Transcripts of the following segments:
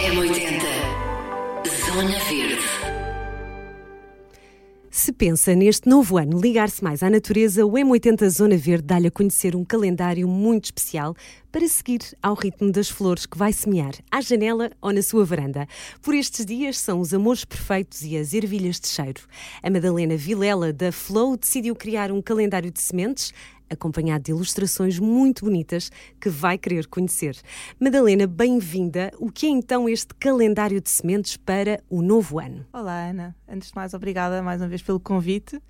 M80 Zona Verde. Se pensa neste novo ano ligar-se mais à natureza, o M80 Zona Verde dá-lhe a conhecer um calendário muito especial para seguir ao ritmo das flores que vai semear à janela ou na sua varanda. Por estes dias são os amores perfeitos e as ervilhas de cheiro. A Madalena Vilela da Flow decidiu criar um calendário de sementes acompanhado de ilustrações muito bonitas que vai querer conhecer. Madalena, bem-vinda. O que é então este calendário de sementes para o novo ano? Olá, Ana. Antes de mais, obrigada mais uma vez pelo convite.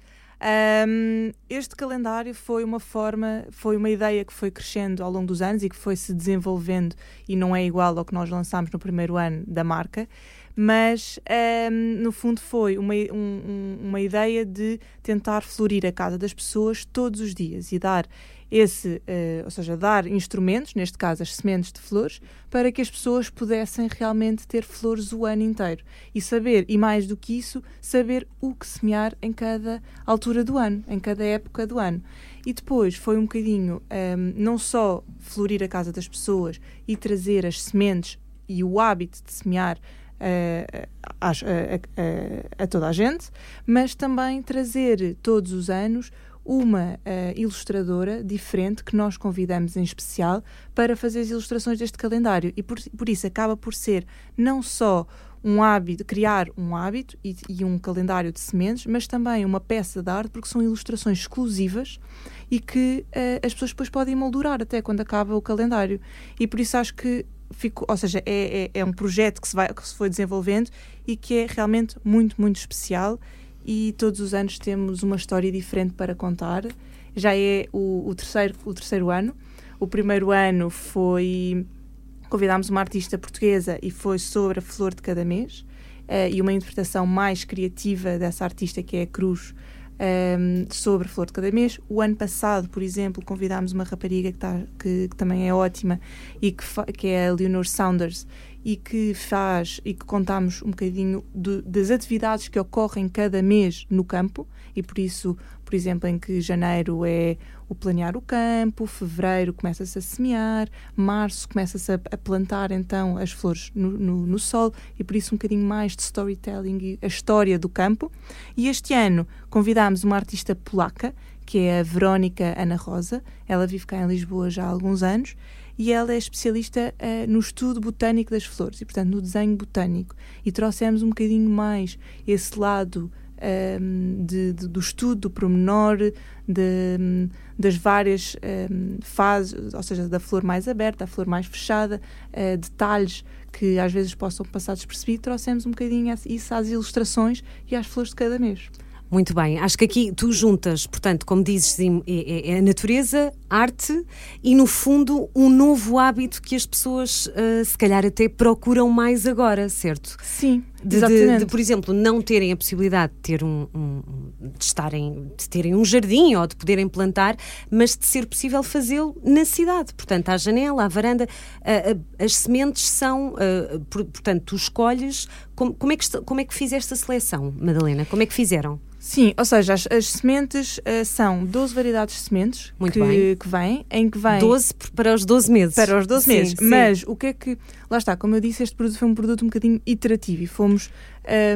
Um, este calendário foi uma forma, foi uma ideia que foi crescendo ao longo dos anos e que foi se desenvolvendo e não é igual ao que nós lançámos no primeiro ano da marca mas um, no fundo foi uma, um, uma ideia de tentar florir a casa das pessoas todos os dias e dar esse, uh, ou seja, dar instrumentos, neste caso as sementes de flores, para que as pessoas pudessem realmente ter flores o ano inteiro e saber, e mais do que isso, saber o que semear em cada altura do ano, em cada época do ano. E depois foi um bocadinho um, não só florir a casa das pessoas e trazer as sementes e o hábito de semear a, a, a, a, toda a gente, mas também trazer todos os anos uma uh, ilustradora diferente que nós convidamos em especial para fazer as ilustrações deste calendário e por, por isso acaba por ser não só um hábito, criar um hábito e, e, um calendário de sementes, mas também uma peça de arte, porque são ilustrações exclusivas e que uh, as pessoas depois podem moldurar até quando acaba o calendário. E por isso acho que ficou, ou seja, é, é, é, um projeto que se, vai, que se foi desenvolvendo e que é realmente muito, muito especial e todos os anos temos uma história diferente para contar. Já é o, o terceiro, o terceiro ano. O primeiro ano foi convidámos uma artista portuguesa e foi sobre a flor de cada mês uh, e uma interpretação mais criativa dessa artista que é a Cruz um, sobre Flor de Cada Mês. O ano passado, por exemplo, convidámos uma rapariga que, tá, que, que também é ótima e que, que é a Leonor Saunders e que faz e que contamos um bocadinho de, das atividades que ocorrem cada mês no campo e por isso, por exemplo, em que janeiro é o planear o campo, fevereiro começa-se a semear, março começa-se a, a, plantar então as flores no, no, no, sol e por isso um bocadinho mais de storytelling e a história do campo. E este ano convidámos uma artista polaca que é a Verónica Ana Rosa. Ela vive cá em Lisboa já há alguns anos e ela é especialista uh, no estudo botânico das flores e, portanto, no desenho botânico. E trouxemos um bocadinho mais esse lado ehm, de, de, do estudo, do promenor, de, das várias ehm, fases, ou seja, da flor mais aberta, a flor mais fechada, uh, detalhes que às vezes possam passar despercebidos, trouxemos um bocadinho isso às ilustrações e às flores de cada mês. Muito bem, acho que aqui tu juntas, portanto, como dizes, é, é a natureza, arte e, no fundo, um novo hábito que as pessoas, uh, se calhar, até procuram mais agora, certo? Sim, de. De, de, por exemplo, não terem a possibilidade de ter um, um, de estarem, de terem um jardim ou de poderem plantar, mas de ser possível fazê-lo na cidade. Portanto, à janela, à varanda, uh, uh, as sementes são, portanto, tu escolhes. Como, como, é que, como é que fizeste a seleção, Madalena? Como é que fizeram? Sim, ou seja, as, as sementes uh, são 12 variedades de sementes Muito que, bem. que vêm, em que vem 12 para os 12 meses. Para os 12 sim, meses. Sim. Mas o que é que. Lá está, como eu disse, este produto foi um produto um bocadinho iterativo e fomos,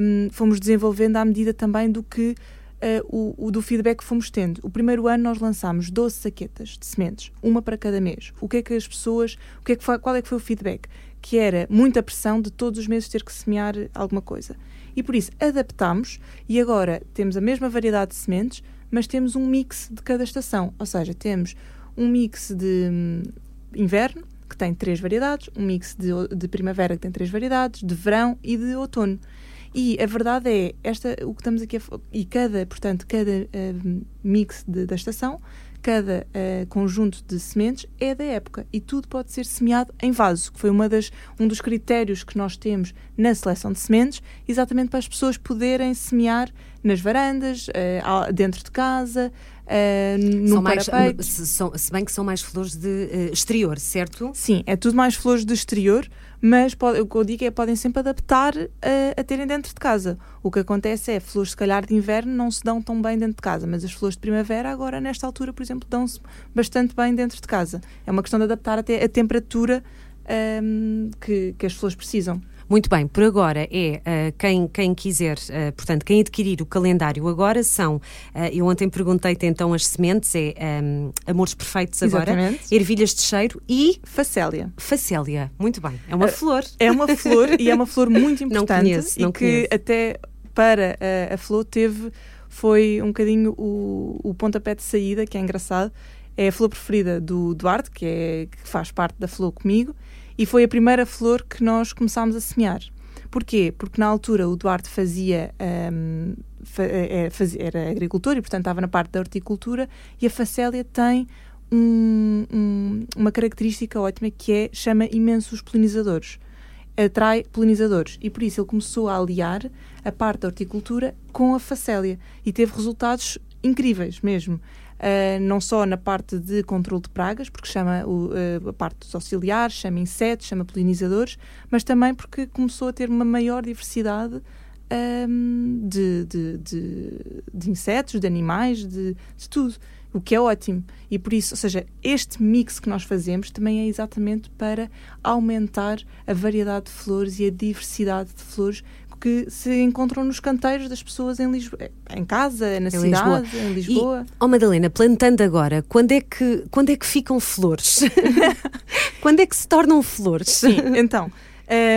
um, fomos desenvolvendo à medida também do que. Uh, o, o, do feedback que fomos tendo. O primeiro ano nós lançámos 12 saquetas de sementes, uma para cada mês. O que é que as pessoas, o que é que foi, qual é que foi o feedback? Que era muita pressão de todos os meses ter que semear alguma coisa e por isso adaptamos e agora temos a mesma variedade de sementes, mas temos um mix de cada estação. Ou seja, temos um mix de hum, inverno, que tem três variedades, um mix de, de primavera, que tem três variedades, de verão e de outono. E a verdade é, esta, o que estamos aqui a, e cada, portanto, cada uh, mix de, da estação cada uh, conjunto de sementes é da época e tudo pode ser semeado em vaso, que foi uma das, um dos critérios que nós temos na seleção de sementes, exatamente para as pessoas poderem semear nas varandas, uh, dentro de casa, uh, no são mais, se, são, se, bem que são mais flores de uh, exterior, certo? Sim, é tudo mais flores de exterior, mas pode, o que eu digo é podem sempre adaptar uh, a terem dentro de casa. O que acontece é flores, se calhar, de inverno não se dão tão bem dentro de casa, mas as flores de primavera, agora, nesta altura, por exemplo, dão-se bastante bem dentro de casa. É uma questão de adaptar até a temperatura um, que, que, as flores precisam. Muito bem, por agora é uh, quem, quem quiser, uh, portanto, quem adquirir o calendário agora são, uh, eu ontem perguntei-te então as sementes, é um, Amores Perfeitos agora, Exatamente. Ervilhas de Cheiro e Facélia. Facélia. Muito bem, é uma flor. É uma flor e é uma flor muito importante Não conheço, não e que conheço. até para a, a flor teve, foi um bocadinho o, o pontapé de saída, que é engraçado. É a flor preferida do Duarte, que, é, que faz parte da flor comigo, e foi a primeira flor que nós começámos a semear. Porquê? Porque na altura o Duarte fazia, hum, fa- é, fazia- era agricultor e, portanto, estava na parte da horticultura e a facélia tem um- um- uma característica ótima que é chama imensos polinizadores. Atrai polinizadores e por isso ele começou a aliar a parte da horticultura com a facélia e teve resultados incríveis mesmo. Uh, não só na parte de controle de pragas, porque chama o, uh, a parte dos auxiliares, chama insetos, chama polinizadores, mas também porque começou a ter uma maior diversidade um, de, de, de, de insetos, de animais, de, de tudo, o que é ótimo. E por isso, ou seja, este mix que nós fazemos também é exatamente para aumentar a variedade de flores e a diversidade de flores que se encontram nos canteiros das pessoas em Lisboa, em casa, na cidade, em Lisboa. E, oh Madalena, plantando agora, quando é que, quando é que ficam flores? quando é que se tornam flores? Sim, então,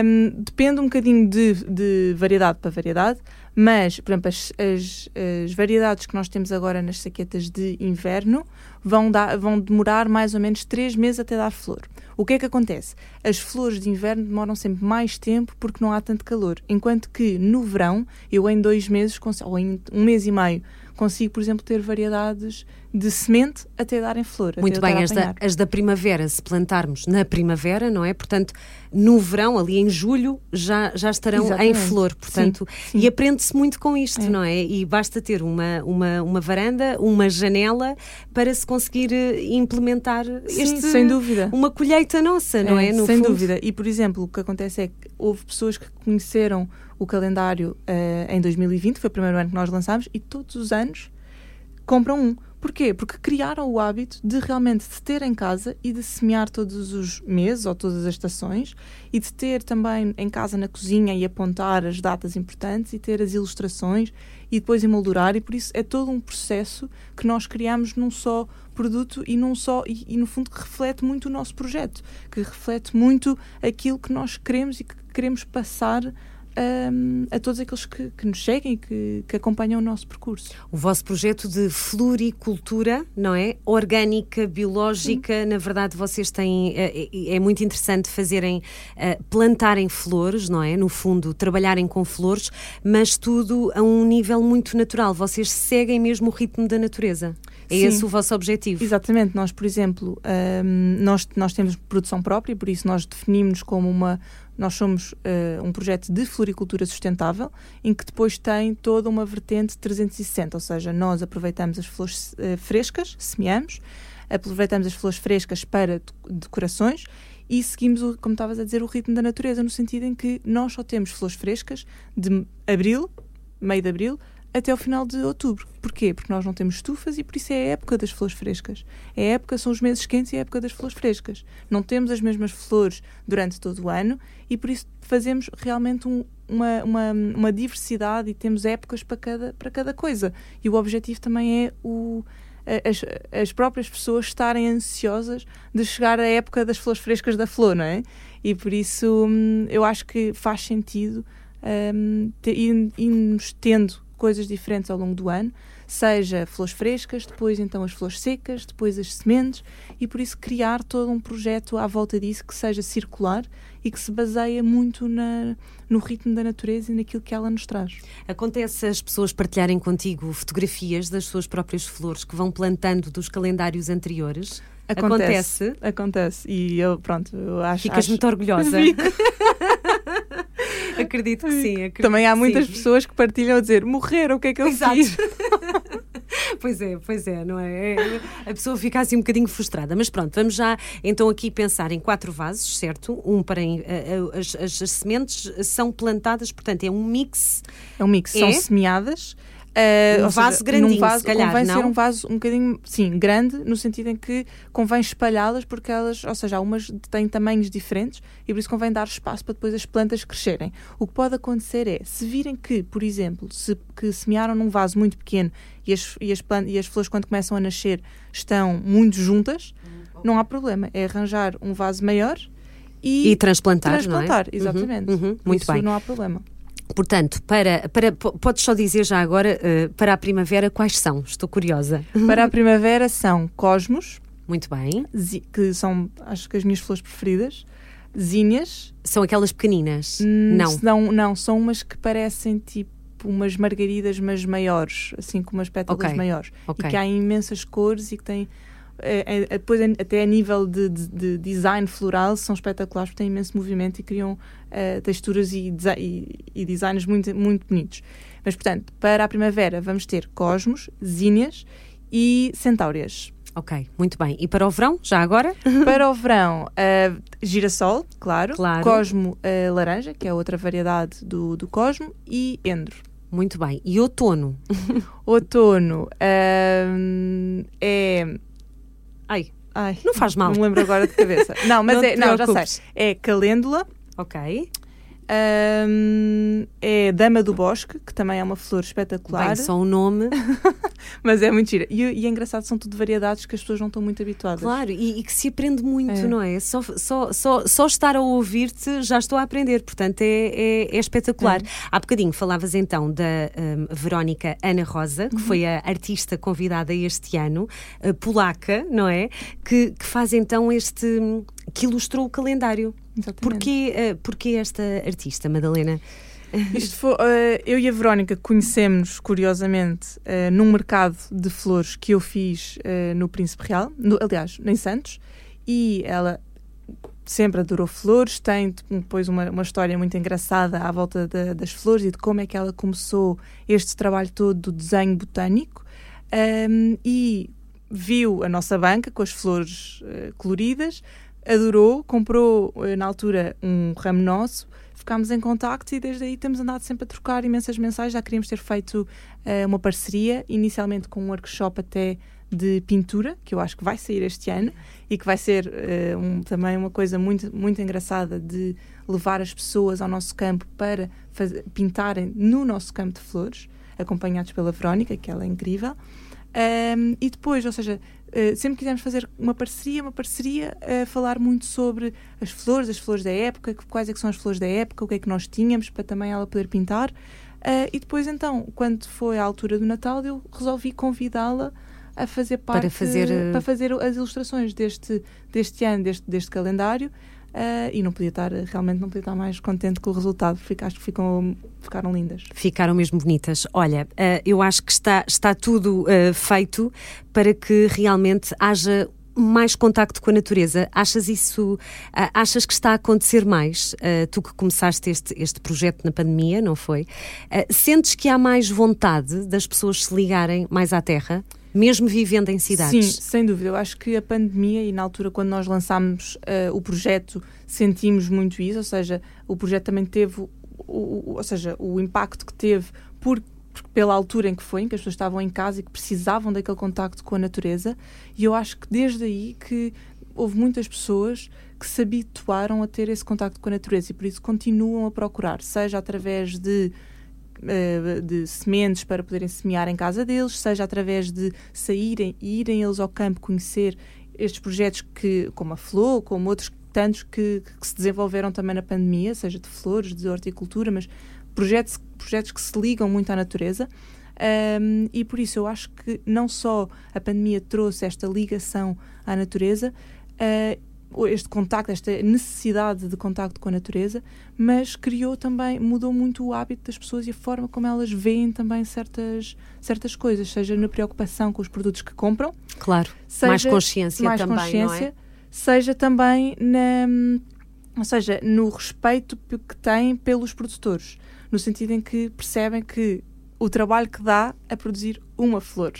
um, depende um bocadinho de, de variedade para variedade, mas, por exemplo, as, as, as, variedades que nós temos agora nas saquetas de inverno vão, dar, vão demorar mais ou menos 3 meses até dar flor. O que é que acontece? As flores de inverno demoram sempre mais tempo porque não há tanto calor, enquanto que no verão, eu em dois meses, ou em um mês e meio, consigo, por exemplo, ter variedades de semente até darem flor. Muito bem, as da, as da, primavera, se plantarmos na primavera, não é? Portanto, no verão, ali em julho, já, já estarão Exatamente. em flor. Portanto, sim, sim. e aprende-se muito com isto, É. não é? E basta ter uma, uma, uma varanda, uma janela para se conseguir eh, implementar Sim, este, sem dúvida. uma colheita nossa, não é? É, No sem fundo. dúvida. E, por exemplo, o que acontece é que houve pessoas que conheceram o calendário eh, em 2020, foi o primeiro ano que nós lançámos, e todos os anos compram um. Porquê? Porque criaram o hábito de realmente de ter em casa e de semear todos os meses ou todas as estações e de ter também em casa na cozinha e apontar as datas importantes e ter as ilustrações e depois emoldurar e por isso é todo um processo que nós criamos num só produto e num só e, e no fundo que reflete muito o nosso projeto, que reflete muito aquilo que nós queremos e que queremos passar um, a todos aqueles que, que nos seguem e que, que, acompanham o nosso percurso. O vosso projeto de floricultura, não é? Orgânica, biológica, Sim. na verdade vocês têm, é, é muito interessante fazerem, uh, plantarem flores, não é? No fundo, trabalharem com flores, mas tudo a um nível muito natural. Vocês seguem mesmo o ritmo da natureza. É Sim. esse o vosso objetivo? Exatamente. Nós, por exemplo, um, nós, nós temos produção própria, por isso nós definimos como uma nós somos uh, um projeto de floricultura sustentável, em que depois tem toda uma vertente 360, ou seja, nós aproveitamos as flores uh, frescas, semeamos, aproveitamos as flores frescas para decorações e seguimos, o, como estavas a dizer, o ritmo da natureza, no sentido em que nós só temos flores frescas de abril, meio de abril, até ao final de outubro. Porquê? Porque nós não temos estufas e por isso é a época das flores frescas. É a época, são os meses quentes e é a época das flores frescas. Não temos as mesmas flores durante todo o ano e por isso fazemos realmente um, uma, uma, uma, diversidade e temos épocas para cada, para cada coisa. E o objetivo também é o, as, as próprias pessoas estarem ansiosas de chegar à época das flores frescas da flor, não é? E por isso hum, eu acho que faz sentido um, irmos tendo coisas diferentes ao longo do ano, seja flores frescas, depois então as flores secas, depois as sementes, e por isso criar todo um projeto à volta disso que seja circular e que se baseia muito na, no ritmo da natureza e naquilo que ela nos traz. Acontece as pessoas partilharem contigo fotografias das suas próprias flores que vão plantando dos calendários anteriores? Acontece. Acontece. Acontece. E eu, pronto, eu acho. Ficas acho... muito orgulhosa. acredito que sim. Acredito Também há muitas sim. pessoas que partilham a dizer morrer, o que é que eu Exato. fiz? pois é, pois é, não é? A pessoa fica assim um bocadinho frustrada. Mas pronto, vamos já então aqui pensar em quatro vasos, certo? Um para. As, as, as sementes são plantadas, portanto, é um mix. É um mix, É? são semeadas. Uh, um vaso grandinho, num vaso, se calhar, convém não? ser um vaso um bocadinho, sim, grande, no sentido em que convém espalhá-las porque elas, ou seja, algumas têm tamanhos diferentes e por isso convém dar espaço para depois as plantas crescerem. O que pode acontecer é, se virem que, por exemplo, se que semearam num vaso muito pequeno e as, e as, plantas, e as flores quando começam a nascer estão muito juntas, não há problema, é arranjar um vaso maior e, E transplantar, transplantar, não é? exatamente. Uhum, uhum, Por muito isso bem. não há problema. Portanto, para, para, po- podes só dizer já agora, eh, para a primavera, quais são? Estou curiosa. Para a primavera são cosmos, Muito bem. que são acho que as minhas flores preferidas, zinhas. São aquelas pequeninas? Hum, não. não, não, são umas que parecem tipo umas margaridas, mas maiores, assim com umas pétalas Ok, maiores. ok. E que há imensas cores e que têm. Eh, eh, depois, em- até a nível de, de- de design floral, são espetaculares, porque têm imenso movimento e criam eh, texturas e, e, e designs muito, muito bonitos. Mas, portanto, para a primavera vamos ter cosmos, zíneas e centáureas. Ok, muito bem. E para o verão, já agora? Para o verão, uh, girassol, claro. Claro. Cosmo uh, laranja, que é outra variedade do, do cosmo, e endro. Muito bem. E outono? Outono um, é. Ai, Ai, não faz mal. não me lembro agora de cabeça. Não, mas Não é. Não, já sei. É calêndula, Ok. Um, é dama do bosque, que também é uma flor espetacular, Bem, só o nome. mas é muito gira. E, e é engraçado, são tudo variedades que as pessoas não estão muito habituadas. Claro, e, e que se aprende muito, É. não é? Só, só, só, só estar a ouvir-te já estou a aprender, portanto é, é, é espetacular. Há bocadinho falavas então da hum, Verónica Ana Rosa, que foi a artista convidada este ano, a polaca, não é? Que, que faz então este. que ilustrou o calendário. Exatamente. Porquê, eh, porquê esta artista, Madalena? Isto foi, eh, eu e a Verónica conhecemos curiosamente eh, num mercado de flores que eu fiz no Príncipe Real, no- aliás, em Santos, e ela sempre adorou flores, tem depois uma, uma história muito engraçada à volta da- das flores e de como é que ela começou este trabalho todo do desenho botânico Ahm, e viu a nossa banca com as flores eh, coloridas, adorou, comprou eh, na altura um ramo nosso, ficámos em contacto e desde aí temos andado sempre a trocar imensas mensagens. Já queríamos ter feito eh, uma parceria, inicialmente com um workshop até de pintura, que eu acho que vai sair este ano e que vai ser eh, um- também uma coisa muito, muito engraçada de levar as pessoas ao nosso campo para fazer- pintarem no nosso campo de flores, acompanhados pela Verónica, que ela é incrível. Um, e depois, ou seja, uh, sempre quisemos fazer uma parceria, uma parceria a falar muito sobre as flores, as flores da época, que- quais é que são as flores da época, o que é que nós tínhamos para também ela poder pintar. Uh, e depois, então, quando foi a altura do Natal, eu resolvi convidá-la a fazer parte fazer, uh, para fazer as ilustrações deste, deste ano, deste, deste calendário. Uh, e não podia estar, realmente não podia estar mais contente com o resultado, porque acho que ficam, ficaram lindas. Ficaram mesmo bonitas. Olha, eh, eu acho que está, está tudo eh, feito para que realmente haja mais contacto com a natureza. Achas isso, achas que está a acontecer mais? Tu que começaste este, este projeto na pandemia, não foi? Sentes que há mais vontade das pessoas se ligarem mais à terra, mesmo vivendo em cidades? Sim, sem dúvida. Eu acho que a pandemia e na altura quando nós lançámos eh, o projeto sentimos muito isso, ou seja, o projeto também teve, o, o- ou seja, o impacto que teve por, pela altura em que foi, em que as pessoas estavam em casa e que precisavam daquele contacto com a natureza, e eu acho que desde aí que houve muitas pessoas que se habituaram a ter esse contacto com a natureza e por isso continuam a procurar, seja através de de sementes para poderem semear em casa deles, seja através de saírem e irem eles ao campo conhecer estes projetos que, como a Flor, como outros tantos que, que se desenvolveram também na pandemia, seja de flores, de horticultura, mas projetos, projetos que se ligam muito à natureza. Um, e por isso eu acho que não só a pandemia trouxe esta ligação à natureza, uh, este contacto, esta necessidade de contacto com a natureza, mas criou também, mudou muito o hábito das pessoas e a forma como elas veem também certas, certas coisas, seja na preocupação com os produtos que compram, Claro, seja mais consciência mais também, consciência, não é? seja também na, ou seja, no respeito que têm pelos produtores, no sentido em que percebem que o trabalho que dá a produzir uma flor.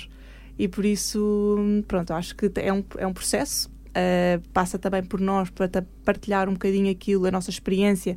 E por isso, pronto, acho que é um, é um processo. Uh, passa também por nós para partilhar um bocadinho aquilo, a nossa experiência,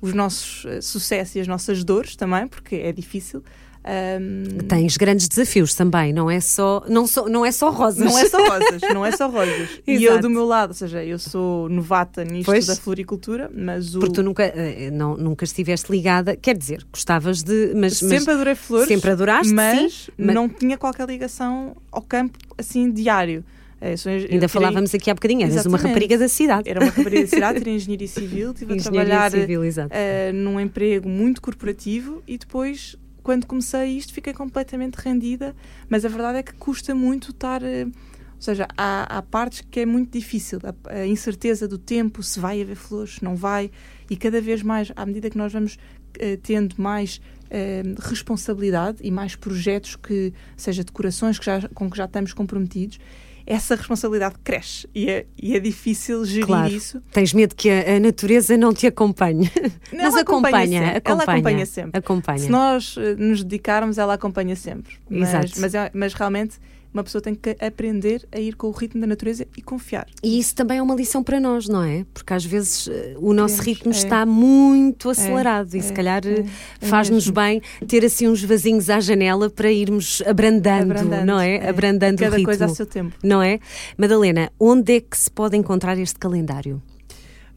os nossos uh, sucessos e as nossas dores também, porque é difícil. Um, Tens grandes desafios também, não é só, não não é só rosas. Não é só rosas, não é só rosas. e eu do meu lado, ou seja, eu sou novata nisto pois, da floricultura, mas o... Porque tu nunca, eh, não, nunca estiveste ligada, quer dizer, gostavas de... Mas, sempre mas, adorei flores. Sempre adoraste, mas, sim, mas não tinha qualquer ligação ao campo, assim, diário. É, Ainda falávamos aqui há bocadinho, eras uma rapariga da cidade. Era uma rapariga da cidade, tirei engenharia civil, estive a trabalhar civil, uh, num emprego muito corporativo e depois quando comecei isto fiquei completamente rendida, mas a verdade é que custa muito estar. Eh, ou seja, há, há partes que é muito difícil, a, a, incerteza do tempo, se vai haver flores, se não vai, e cada vez mais, à medida que nós vamos uh, tendo mais uh, responsabilidade e mais projetos que, seja decorações que já, com que já estamos comprometidos, essa responsabilidade cresce e é, e é difícil gerir claro. isso. Tens medo que a, a, natureza não te acompanhe. Não, Mas acompanha, acompanha, acompanha, Ela acompanha sempre. Acompanha. Se nós eh, nos dedicarmos, ela acompanha sempre. Mas, Exato. Mas, é, mas realmente uma pessoa tem que aprender a ir com o ritmo da natureza e confiar. E isso também é uma lição para nós, não é? Porque às vezes eh, o nosso ritmo é. está muito é, acelerado é, e se calhar é, é faz-nos bem ter assim uns vasinhos à janela para irmos abrandando, abrandando não é? Abrandando Cada o ritmo. coisa a seu tempo. Não é? Madalena, onde é que se pode encontrar este calendário?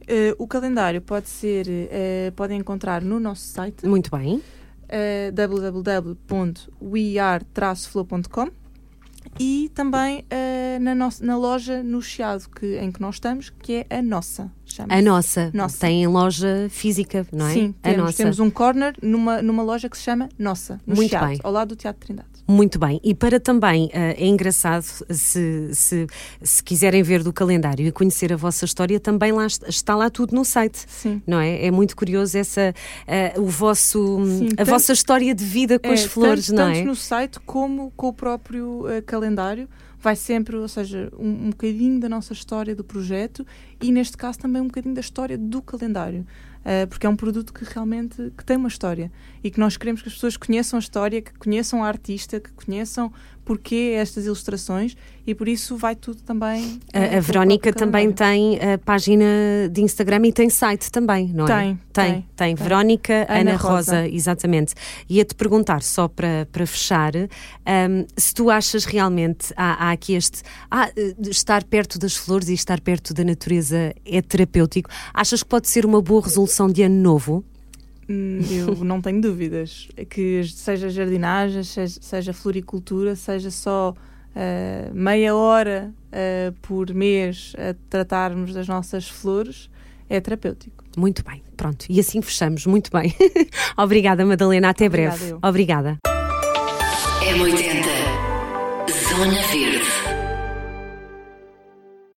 Uh, o calendário pode ser, uh, podem encontrar no nosso site. Muito bem. Uh, www.weare-flow.com e também uh, na, nossa, na loja no Chiado que, em que nós estamos, que é a nossa. A nossa. nossa. Tem loja física, não é? Sim, a temos, nossa. temos um corner numa, numa loja que se chama Nossa, no Muito Chiado, bem. ao lado do Teatro Trindade. Muito bem. E para também, uh, é engraçado, se, se, se, quiserem ver do calendário e conhecer a vossa história, também lá está lá tudo no site. Sim. Não é? É muito curioso essa, uh, o vosso, Sim, a tanto, vossa história de vida com é, as flores, tanto, não tanto é? no site como com o próprio uh, calendário vai sempre, ou seja, um, um bocadinho da nossa história do projeto e neste caso também um bocadinho da história do calendário. Uh, porque é um produto que realmente que tem uma história. E que nós queremos que as pessoas conheçam a história, que conheçam a artista, que conheçam porquê estas ilustrações e por isso vai tudo também. A, a Verónica também tem a página de Instagram e tem site também, não é? Tem, tem. Tem, tem. Verónica Ana, Ana Rosa. Rosa. exatamente. Ia-te perguntar, só para, para fechar, um, se tu achas realmente, há, há aqui este. Ah, estar perto das flores e estar perto da natureza é terapêutico. Achas que pode ser uma boa resolução de ano novo? Hum, eu não tenho dúvidas. Que seja jardinagem, seja, seja floricultura, seja só uh, meia hora uh, por mês a tratarmos das nossas flores, é terapêutico. Muito bem, pronto. E assim fechamos. Muito bem. Obrigada, Madalena. Até Obrigada breve. Eu. Obrigada. M80 Zona Verde